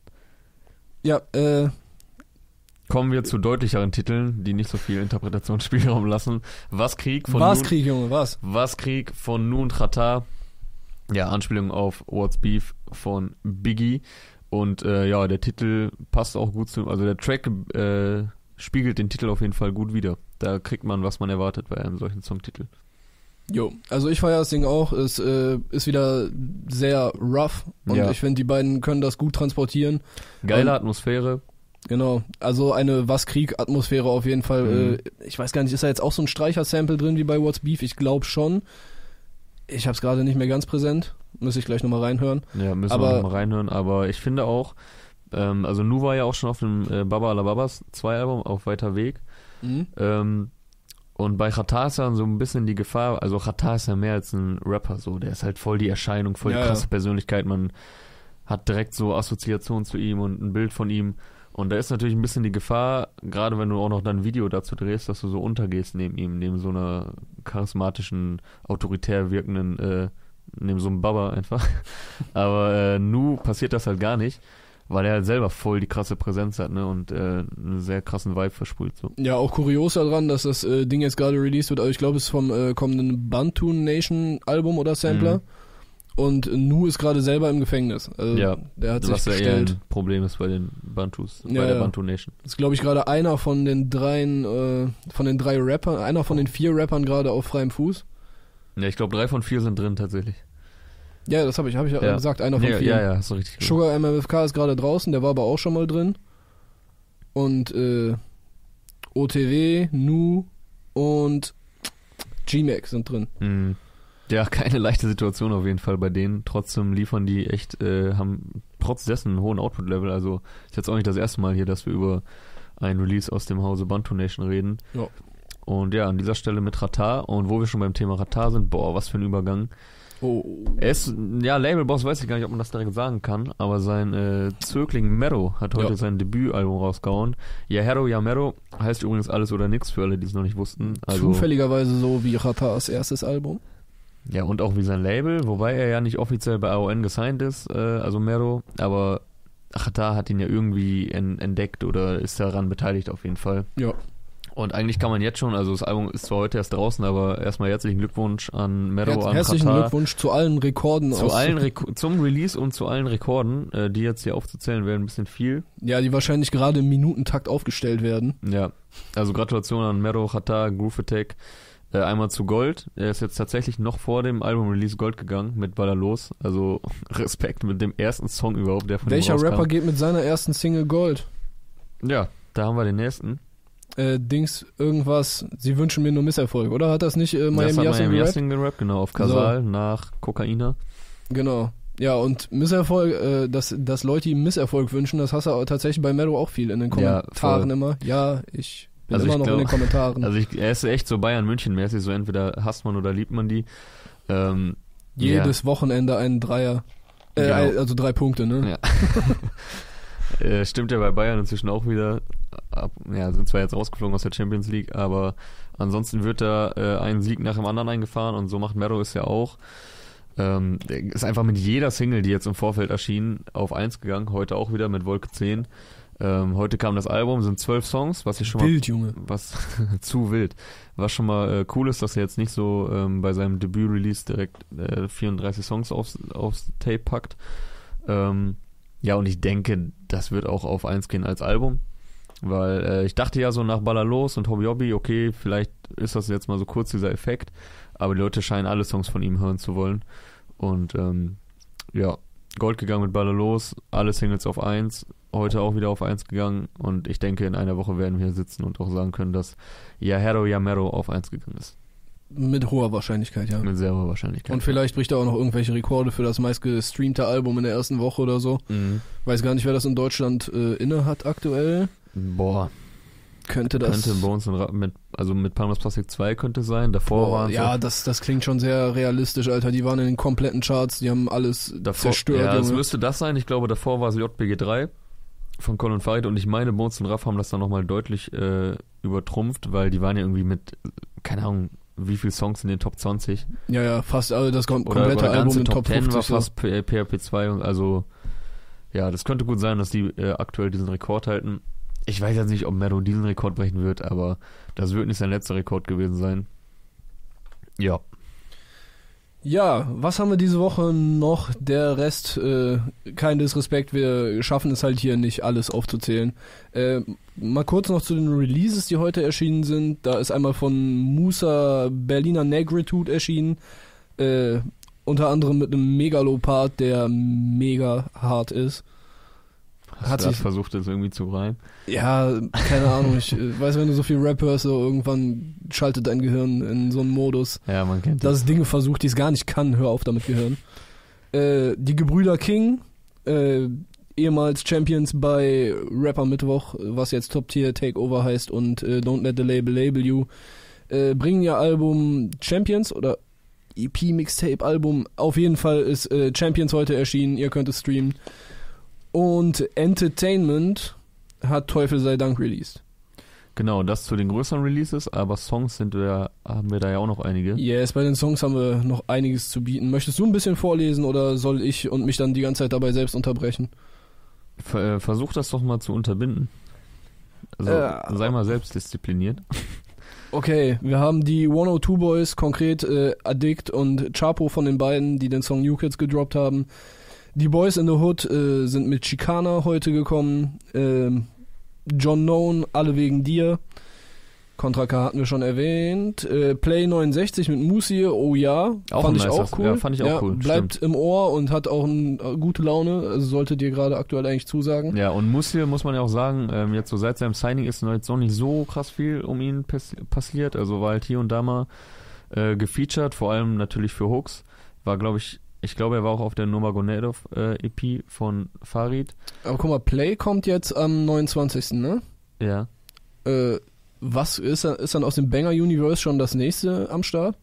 Ja, äh, Kommen wir zu deutlicheren Titeln, die nicht so viel Interpretationsspielraum lassen. Was Krieg von was Nun, Krieg, Junge, was? Was Krieg von Nun Trata. Ja, Anspielung auf What's Beef von Biggie. Und äh, ja, der Titel passt auch gut zu, also der Track äh, spiegelt den Titel auf jeden Fall gut wider. Da kriegt man, was man erwartet bei einem solchen Songtitel. Jo, also ich feiere das Ding auch. Es äh, ist wieder sehr rough und Ja. ich finde, die beiden können das gut transportieren. Geile Und- Atmosphäre. Genau, also eine Was Krieg-Atmosphäre auf jeden Fall. Mhm. Äh, ich weiß gar nicht, ist da jetzt auch so ein Streicher-Sample drin wie bei What's Beef? Ich glaube schon. Ich habe es gerade nicht mehr ganz präsent. Muss ich gleich nochmal reinhören. Ja, müssen Aber- wir noch mal reinhören. Aber ich finde auch, ähm, also Nu war ja auch schon auf dem äh, Baba Alababas 2 Album, auf weiter Weg. Mhm. Ähm, und bei Chata ist ja so ein bisschen die Gefahr, also Chata ist ja mehr als ein Rapper, so, der ist halt voll die Erscheinung, voll die Ja, krasse ja. Persönlichkeit, man hat direkt so Assoziationen zu ihm und ein Bild von ihm. Und da ist natürlich ein bisschen die Gefahr, gerade wenn du auch noch dann ein Video dazu drehst, dass du so untergehst neben ihm, neben so einer charismatischen, autoritär wirkenden, äh, neben so einem Baba einfach. Aber äh, Nu passiert das halt gar nicht, weil er halt selber voll die krasse Präsenz hat, ne, und äh, einen sehr krassen Vibe versprüht, so. Ja, auch kurios daran, dass das äh, Ding jetzt gerade released wird. Also ich glaube, es ist vom äh, kommenden Bantu Nation Album oder Sampler. Mhm. Und Nu ist gerade selber im Gefängnis. Also Ja, der hat sich Was ja eher gestellt. ein Problem ist bei den Bantus, Ja, bei der ja. Bantu Nation. ist, glaube ich, gerade einer von den dreien, äh, von den drei Rappern, einer von den vier Rappern gerade auf freiem Fuß. Ja, ich glaube, drei von vier sind drin tatsächlich. Ja, das habe ich, habe ich ja Ja. gesagt, einer von ja, vier. ja, ja, hast du richtig gesagt. Sugar MMFK ist gerade draußen, der war aber auch schon mal drin. Und äh, OTW, Nu und G-Mac sind drin. Mhm. Ja, keine leichte Situation auf jeden Fall bei denen. Trotzdem liefern die echt, äh, haben trotz dessen einen hohen Output-Level. Also ist jetzt auch nicht das erste Mal hier, dass wir über ein Release aus dem Hause Bantu Nation reden. Ja. Und ja, an dieser Stelle mit Ratar. Und wo wir schon beim Thema Ratar sind, boah, was für ein Übergang. Oh. Er ist, ja, Labelboss weiß ich gar nicht, ob man das direkt sagen kann, aber sein äh, Zögling Mero hat heute Ja. sein Debütalbum rausgehauen. Ja Hero, ja Mero heißt übrigens alles oder nix für alle, die es noch nicht wussten. Also, Zufälligerweise so wie Ratas erstes Album. Ja, und auch wie sein Label, wobei er ja nicht offiziell bei AON gesigned ist, äh, also Mero, aber Chata hat ihn ja irgendwie en entdeckt oder ist daran beteiligt auf jeden Fall. Ja. Und eigentlich kann man jetzt schon, also das Album ist zwar heute erst draußen, aber erstmal herzlichen Glückwunsch an Mero, Herz, an herzlichen Chata. Glückwunsch zu allen Rekorden Zu aus. allen Reko zum Release und zu allen Rekorden, äh, die jetzt hier aufzuzählen wären ein bisschen viel. Ja, die wahrscheinlich gerade im Minutentakt aufgestellt werden. Ja, also Gratulation an Mero, Chata, Groove Attack. Äh, einmal zu Gold. Er ist jetzt tatsächlich noch vor dem Album-Release Gold gegangen mit Baller los. Also Respekt mit dem ersten Song überhaupt, der von Welcher. Rapper geht mit seiner ersten Single Gold? Ja, da haben wir den nächsten. Äh, Dings, irgendwas, sie wünschen mir nur Misserfolg, oder? Hat das nicht äh, Miami Yassin Miami gerappt? Yassin gerappt, genau, auf Kasal nach Kokaina. Genau. Ja, und Misserfolg, äh, dass, dass Leute ihm Misserfolg wünschen, das hast du auch tatsächlich bei Mero auch viel in den Ja, Kommentaren voll. immer. Ja, ich bin Also immer noch in glaub- den Kommentaren. Also ich, er ist echt so Bayern-München-mäßig, so entweder hasst man oder liebt man die. Ähm, Jedes Wochenende einen Dreier. Äh, Genau. ein- also drei Punkte, ne? Ja. Äh, stimmt ja bei Bayern inzwischen auch wieder. Ab, ja, sind zwar jetzt rausgeflogen aus der Champions League, aber ansonsten wird da äh, ein Sieg nach dem anderen eingefahren und so macht Mero es ja auch. Ähm, ist einfach mit jeder Single, die jetzt im Vorfeld erschien, auf 1 gegangen. Heute auch wieder mit Wolke 10. Ähm, heute kam das Album, sind zwölf Songs, was ich schon mal Wild, Junge. was zu wild. Was schon mal äh, cool ist, dass er jetzt nicht so ähm, bei seinem Debüt-Release direkt äh, 34 Songs aufs, aufs Tape packt. Ähm, ja, und ich denke, das wird auch auf 1 gehen als Album. Weil äh, ich dachte ja so nach Baller los und Hobby Hobby, okay, vielleicht ist das jetzt mal so kurz dieser Effekt, aber die Leute scheinen alle Songs von ihm hören zu wollen. Und ähm, ja, Gold gegangen mit Baller los, alle Singles auf 1, heute auch wieder auf 1 gegangen und ich denke, in einer Woche werden wir hier sitzen und auch sagen können, dass Yahero Yamero auf 1 gegangen ist. Mit hoher Wahrscheinlichkeit, ja. Mit sehr hoher Wahrscheinlichkeit. Und vielleicht bricht er auch noch irgendwelche Rekorde für das meistgestreamte Album in der ersten Woche oder so. Mhm. Weiß gar nicht, wer das in Deutschland äh, inne hat aktuell. Boah, Könnte das. könnte Bones mit, also mit Palmas Plastic 2 könnte sein, davor Boah, waren ja, das, das klingt schon sehr realistisch, Alter. Die waren in den kompletten Charts, die haben alles davor, zerstört. Ja, es müsste das sein, ich glaube davor war es JPG 3 von Colin Farid und ich meine, Bones und Raff haben das dann nochmal deutlich äh, übertrumpft, weil die waren ja irgendwie mit, keine Ahnung, wie viele Songs in den Top 20 ja, ja, fast also das kom oder, komplette oder Album ganze in Top, Top 10 50. war fast P- äh, PHP 2 und also ja, das könnte gut sein, dass die äh, aktuell diesen Rekord halten. Ich weiß jetzt nicht, ob Mero diesen Rekord brechen wird, aber das wird nicht sein letzter Rekord gewesen sein. Ja, Ja, was haben wir diese Woche noch? Der Rest, äh, kein Disrespekt, wir schaffen es halt hier nicht alles aufzuzählen. Äh, mal kurz noch zu den Releases, die heute erschienen sind. Da ist einmal von Musa Berliner Negritude erschienen. Äh, unter anderem mit einem Megalopard, der mega hart ist. Hat das sich- versucht, das irgendwie zu reimen? Ja, keine Ahnung, ich äh, weiß, wenn du so viel Rap hörst, so irgendwann schaltet dein Gehirn in so einen Modus. Ja, man kennt dass es Dinge versucht, die es gar nicht kann. Hör auf damit Gehirn. Äh, die Gebrüder King, äh, ehemals Champions bei Rapper Mittwoch, was jetzt Top Tier Takeover heißt und äh, Don't Let the Label Label You, äh, bringen ihr Album Champions oder EP Mixtape Album. Auf jeden Fall ist äh, Champions heute erschienen. Ihr könnt es streamen. Und Entertainment hat Teufel sei Dank released. Genau, das zu den größeren Releases, aber Songs sind wir, haben wir da ja auch noch einige. Yes, bei den Songs haben wir noch einiges zu bieten. Möchtest du ein bisschen vorlesen oder soll ich und mich dann die ganze Zeit dabei selbst unterbrechen? Äh, versuch das doch mal zu unterbinden. Also Äh, sei mal selbstdiszipliniert. Okay, wir haben die 102 Boys, konkret äh, Addict und Chapo von den beiden, die den Song New Kids gedroppt haben. Die Boys in the Hood äh, sind mit Chicana heute gekommen. Ähm, John Known, alle wegen dir. Contra K hatten wir schon erwähnt. Äh, Play 69 mit Musi, oh ja. Auch fand ich nicer- auch cool. ja, fand ich auch cool, Bleibt im Ohr und hat auch eine äh, gute Laune. Also sollte dir gerade aktuell eigentlich zusagen. Ja, und Musil muss man ja auch sagen, ähm, jetzt so seit seinem Signing ist noch jetzt noch nicht so krass viel um ihn pass passiert. Also war halt hier und da mal äh, gefeatured, vor allem natürlich für Hooks. War, glaube ich, ich glaube, er war auch auf der Nomagonedov äh, EP von Farid. Aber guck mal, Play kommt jetzt am 29. Ne? Ja. Äh, was ist, ist dann aus dem Banger Universe schon das nächste am Start?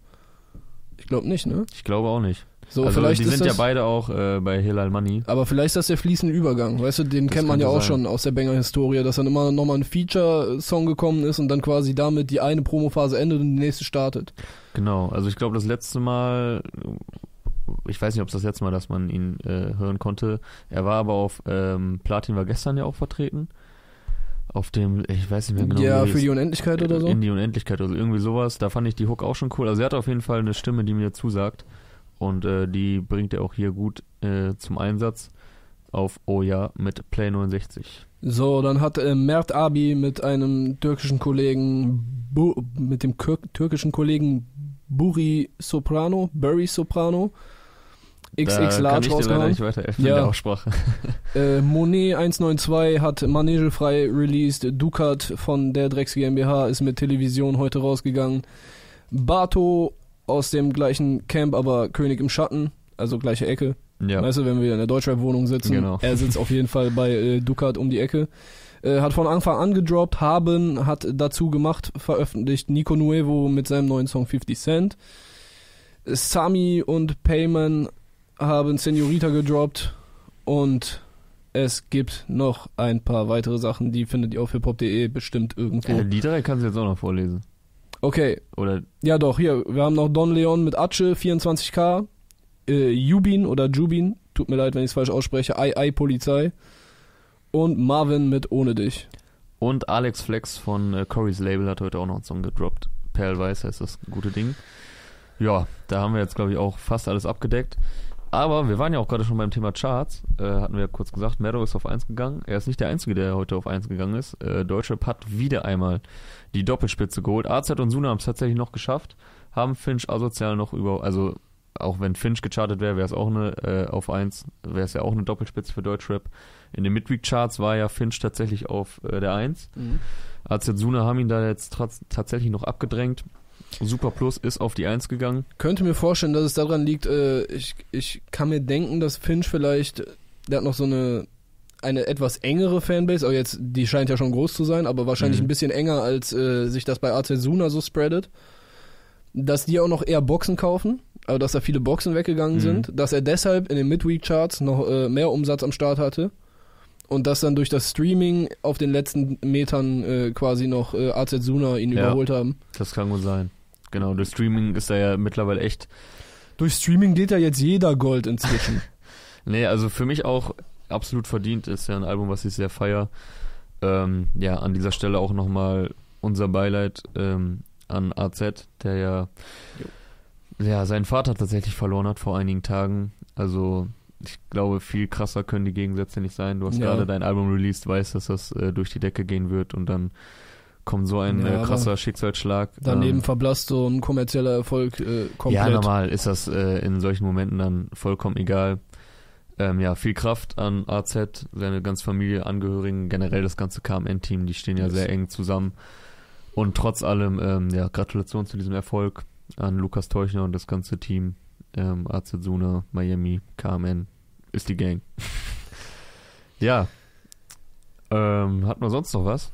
Ich glaube nicht, ne? Ich glaube auch nicht. So, also vielleicht die sind das, ja beide auch äh, bei Hilal Money. Aber vielleicht ist das der fließende Übergang. Weißt du, den Das kennt man ja auch sein. schon aus der Banger-Historie, dass dann immer nochmal ein Feature-Song gekommen ist und dann quasi damit die eine Promophase endet und die nächste startet. Genau, also ich glaube das letzte Mal, ich weiß nicht, ob es das letzte Mal, dass man ihn äh, hören konnte. Er war aber auf ähm, Platin war gestern ja auch vertreten. Auf dem, ich weiß nicht mehr genau. ja, für die Unendlichkeit oder so. In die Unendlichkeit oder irgendwie sowas. Da fand ich die Hook auch schon cool. Also er hat auf jeden Fall eine Stimme, die mir zusagt. Und äh, die bringt er auch hier gut äh, zum Einsatz auf Oh ja mit Play 69. So, dann hat äh, Mert Abi mit einem türkischen Kollegen, Bu mit dem türkischen Kollegen Buri Soprano, Burry Soprano, XX Large ich leider rausgehauen. nicht weiterhelfen Ja. in der Aussprache. Äh, Monet 192 hat Manegefrei released. Ducat von der Drecks GmbH ist mit Television heute rausgegangen. Bato aus dem gleichen Camp, aber König im Schatten, also gleiche Ecke. Ja. Weißt du, wenn wir in der Deutschrap-Wohnung sitzen, Genau. er sitzt auf jeden Fall bei äh, Ducat um die Ecke. Äh, hat von Anfang an gedroppt, haben, hat dazu gemacht, veröffentlicht Nico Nuevo mit seinem neuen Song 50 Cent. Sami und Payman haben Senorita gedroppt und es gibt noch ein paar weitere Sachen, die findet ihr auf hiphop.de bestimmt irgendwo. Äh, die drei kannst du jetzt auch noch vorlesen. Okay, Oder ja doch, hier, wir haben noch Don Leon mit Atsche, 24k, äh, Jubin oder Jubin, tut mir leid, wenn ich es falsch ausspreche, II Polizei und Marvin mit Ohne dich. Und Alex Flex von äh, Corey's Label hat heute auch noch einen Song gedroppt. Perlweiß heißt das gute Ding. Ja, da haben wir jetzt, glaube ich, auch fast alles abgedeckt. Aber wir waren ja auch gerade schon beim Thema Charts. Äh, hatten wir ja kurz gesagt, Meadow ist auf 1 gegangen. Er ist nicht der Einzige, der heute auf 1 gegangen ist. Äh, Deutschrap hat wieder einmal die Doppelspitze geholt. AZ und Suna haben es tatsächlich noch geschafft. Haben Finch asozial noch über, also auch wenn Finch gechartet wäre, wäre es auch eine, äh, auf 1, wäre es ja auch eine Doppelspitze für Deutschrap. In den Midweek-Charts war ja Finch tatsächlich auf äh, der 1. Mhm. AZ Suna haben ihn da jetzt tatsächlich noch abgedrängt. Super Plus ist auf die 1 gegangen. Könnte mir vorstellen, dass es daran liegt, äh, ich, ich kann mir denken, dass Finch vielleicht, der hat noch so eine, eine etwas engere Fanbase, aber jetzt, die scheint ja schon groß zu sein, aber wahrscheinlich Mhm. ein bisschen enger, als äh, sich das bei AZ Suna so spreadet. Dass die auch noch eher Boxen kaufen, also dass da viele Boxen weggegangen Mhm. sind, dass er deshalb in den Midweek-Charts noch äh, mehr Umsatz am Start hatte und dass dann durch das Streaming auf den letzten Metern äh, quasi noch äh, AZ Suna ihn Ja. überholt haben. Das kann gut sein. Genau, durch Streaming ist er ja mittlerweile echt Durch Streaming geht ja jetzt jeder Gold inzwischen. Nee, also für mich auch absolut verdient. Ist ja ein Album, was ich sehr feier. Ähm, ja, an dieser Stelle auch nochmal unser Beileid ähm, an AZ, der ja, ja seinen Vater tatsächlich verloren hat vor einigen Tagen. Also ich glaube, viel krasser können die Gegensätze nicht sein. Du hast Ja. gerade dein Album released, weißt, dass das äh, durch die Decke gehen wird und dann kommt so ein Ja, äh, krasser Schicksalsschlag. Daneben Ähm, verblasst so ein kommerzieller Erfolg äh, komplett. ja, normal ist das äh, in solchen Momenten dann vollkommen egal. Ähm, ja, viel Kraft an AZ, seine ganze Familie, Angehörigen, generell das ganze KMN-Team, die stehen ja Yes. sehr eng zusammen. Und trotz allem, ähm, ja, Gratulation zu diesem Erfolg an Lukas Teuchner und das ganze Team. Ähm, AZ Suna, Miami, KMN, ist die Gang. ja. Ähm, hat man sonst noch was?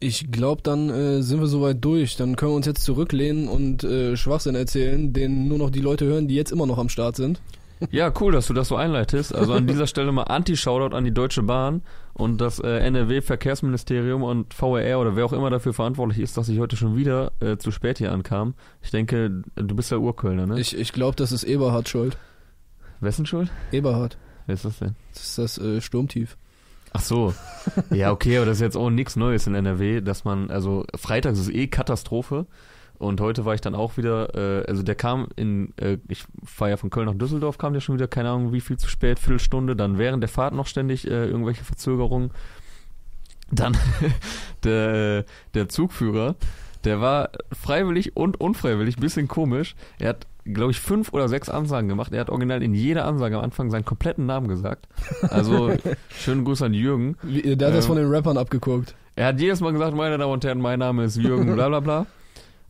Ich glaube, dann äh, sind wir soweit durch. Dann können wir uns jetzt zurücklehnen und äh, Schwachsinn erzählen, den nur noch die Leute hören, die jetzt immer noch am Start sind. Ja, cool, dass du das so einleitest. Also an dieser Stelle mal Anti-Shoutout an die Deutsche Bahn und das äh, NRW-Verkehrsministerium und VRR oder wer auch immer dafür verantwortlich ist, dass ich heute schon wieder äh, zu spät hier ankam. Ich denke, du bist ja Urkölner, ne? Ich, ich glaube, das ist Eberhard schuld. Wessen Schuld? Eberhard. Wer ist das denn? Das ist das äh, Sturmtief. Ach so. Ja, okay, aber das ist jetzt auch nichts Neues in NRW, dass man, also freitags ist eh Katastrophe. Und heute war ich dann auch wieder, äh, also der kam in, äh, ich fahre ja von Köln nach Düsseldorf, kam der schon wieder, keine Ahnung wie viel zu spät, Viertelstunde, dann während der Fahrt noch ständig äh, irgendwelche Verzögerungen. Dann der, der Zugführer, der war freiwillig und unfreiwillig, bisschen komisch. Er hat, glaube ich, fünf oder sechs Ansagen gemacht. Er hat original in jeder Ansage am Anfang seinen kompletten Namen gesagt. Also schönen Gruß an Jürgen. Wie, der hat das Ähm, von den Rappern abgeguckt. Er hat jedes Mal gesagt, meine Damen und Herren, mein Name ist Jürgen, bla bla bla.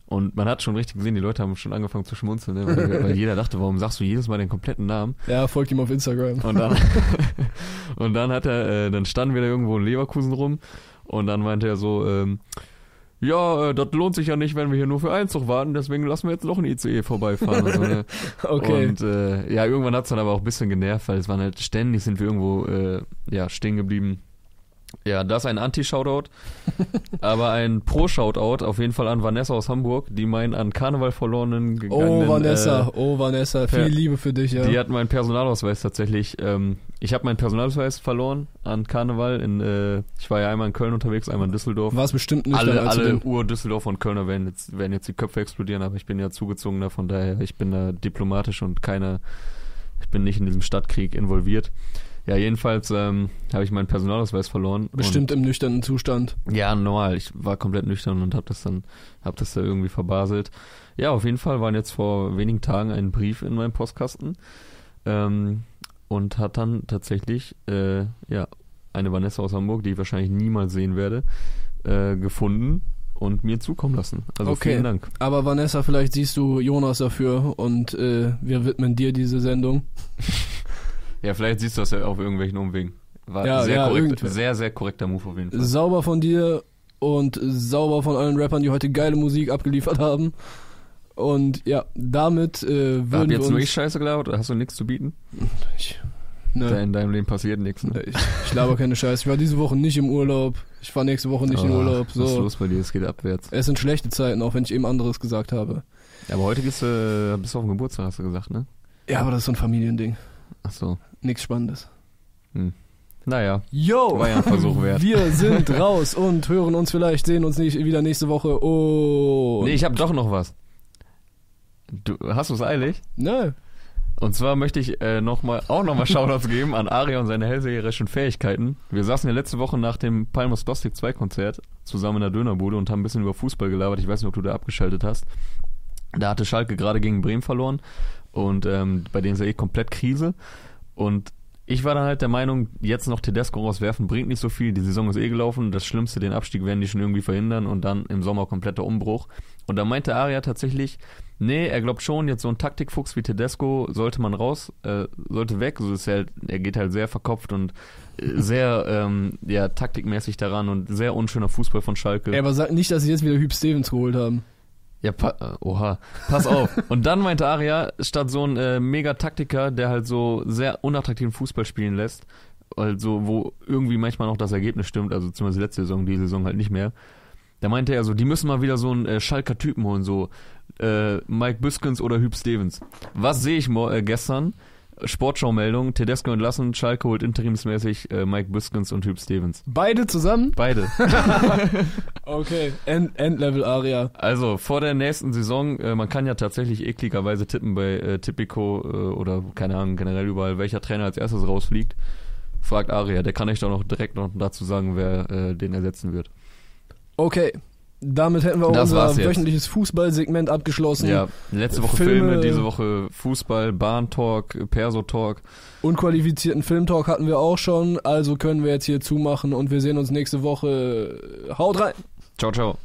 Und man hat schon richtig gesehen, die Leute haben schon angefangen zu schmunzeln, ne? weil, weil jeder dachte, warum sagst du jedes Mal den kompletten Namen? Ja, folgt ihm auf Instagram. Und dann, und dann hat er, äh, dann standen wir da irgendwo in Leverkusen rum und dann meinte er so, ähm, ja, äh, das lohnt sich ja nicht, wenn wir hier nur für Einzug warten, deswegen lassen wir jetzt noch ein ICE vorbeifahren. Und, so, ne? Okay. und äh, ja, irgendwann hat's dann aber auch ein bisschen genervt, weil es waren halt ständig sind wir irgendwo äh, ja, stehen geblieben. Ja, das ist ein Anti-Shoutout, aber ein Pro-Shoutout auf jeden Fall an Vanessa aus Hamburg, die meinen an Karneval verlorenen gegangenen... oh, Vanessa, Äh, oh, Vanessa, viel Liebe für dich, ja. die hat meinen Personalausweis tatsächlich. Ähm, ich habe meinen Personalausweis verloren an Karneval. In, äh, ich war ja einmal in Köln unterwegs, einmal in Düsseldorf. War es bestimmt nicht alle alle den, Ur-Düsseldorf und Kölner werden jetzt, werden jetzt die Köpfe explodieren, aber ich bin ja zugezogener, von daher, ich bin da diplomatisch und keine, ich bin nicht in diesem Stadtkrieg involviert. Ja, jedenfalls ähm, habe ich meinen Personalausweis verloren. bestimmt im nüchternen Zustand. Ja, normal. Ich war komplett nüchtern und habe das dann, habe das da irgendwie verbaselt. Ja, auf jeden Fall waren jetzt vor wenigen Tagen ein Brief in meinem Postkasten ähm, und hat dann tatsächlich äh, ja eine Vanessa aus Hamburg, die ich wahrscheinlich niemals sehen werde, äh, gefunden und mir zukommen lassen. Also Okay. vielen Dank. Aber Vanessa, vielleicht siehst du Jonas dafür und äh, wir widmen dir diese Sendung. Ja, vielleicht siehst du das ja auf irgendwelchen Umwegen. War Ja, sehr ja, korrekt, sehr, sehr korrekter Move auf jeden Fall. Sauber von dir und sauber von allen Rappern, die heute geile Musik abgeliefert haben. Und ja, damit äh, Hab würden wir jetzt uns... nur ich Scheiße gelabert oder hast du nichts zu bieten? Ich, Da ne, in deinem Leben passiert nichts. Ne? ich, ich laber keine Scheiße. Ich war diese Woche nicht im Urlaub. Ich war nächste Woche nicht in Ah, Urlaub. Was ist So. los bei dir? Es geht abwärts. Es sind schlechte Zeiten, auch wenn ich eben anderes gesagt habe. Ja, aber heute gehst du, bist du auf dem Geburtstag, hast du gesagt, ne? Ja, aber das ist so ein Familiending. Ach so. Nichts Spannendes. Naja. Yo! War ja ein Versuch wert. Wir sind raus und hören uns vielleicht, sehen uns nicht wieder nächste Woche. Oh. Nee, ich hab doch noch was. Du, hast du es eilig? Ne. Und zwar möchte ich äh, noch mal, auch nochmal Shoutouts geben an Aria und seine hellseherischen Fähigkeiten. Wir saßen ja letzte Woche nach dem Palmos Plastic 2 Konzert zusammen in der Dönerbude und haben ein bisschen über Fußball gelabert. Ich weiß nicht, ob du da abgeschaltet hast. Da hatte Schalke gerade gegen Bremen verloren und ähm, bei denen ist ja eh komplett Krise. Und ich war dann halt der Meinung, jetzt noch Tedesco rauswerfen bringt nicht so viel. Die Saison ist eh gelaufen. Das Schlimmste, den Abstieg werden die schon irgendwie verhindern und dann im Sommer kompletter Umbruch. Und da meinte Aria tatsächlich, nee, er glaubt schon, jetzt so ein Taktikfuchs wie Tedesco sollte man raus, äh, sollte weg. So ist er, halt, er geht halt sehr verkopft und äh, sehr ähm, ja, taktikmäßig daran und sehr unschöner Fußball von Schalke. Er aber sagt nicht, dass sie jetzt wieder Hüb Stevens geholt haben. Ja, pa äh, oha, pass auf. Und dann meinte Aria, statt so ein äh, Mega-Taktiker, der halt so sehr unattraktiven Fußball spielen lässt, also wo irgendwie manchmal noch das Ergebnis stimmt, also zumindest letzte Saison, die Saison halt nicht mehr, da meinte er so, die müssen mal wieder so einen äh, Schalker Typen holen, so äh, Mike Biskens oder Hüb Stevens. Was sehe ich äh, gestern? Sportschau-Meldung, Tedesco entlassen, Schalke holt interimsmäßig äh, Mike Biskens und Hüb Stevens. Beide zusammen? Beide. okay, End Endlevel-Aria. Also vor der nächsten Saison, äh, man kann ja tatsächlich ekligerweise tippen bei äh, Tipico äh, oder keine Ahnung, generell überall, welcher Trainer als erstes rausfliegt. Fragt Aria, der kann euch doch noch direkt noch dazu sagen, wer äh, den ersetzen wird. Okay, damit hätten wir auch Das unser wöchentliches Fußballsegment abgeschlossen. Ja, letzte Woche Filme- Filme, diese Woche Fußball, Bahntalk, Perso-Talk. Unqualifizierten Filmtalk hatten wir auch schon, also können wir jetzt hier zumachen und wir sehen uns nächste Woche. Haut rein! Ciao, ciao.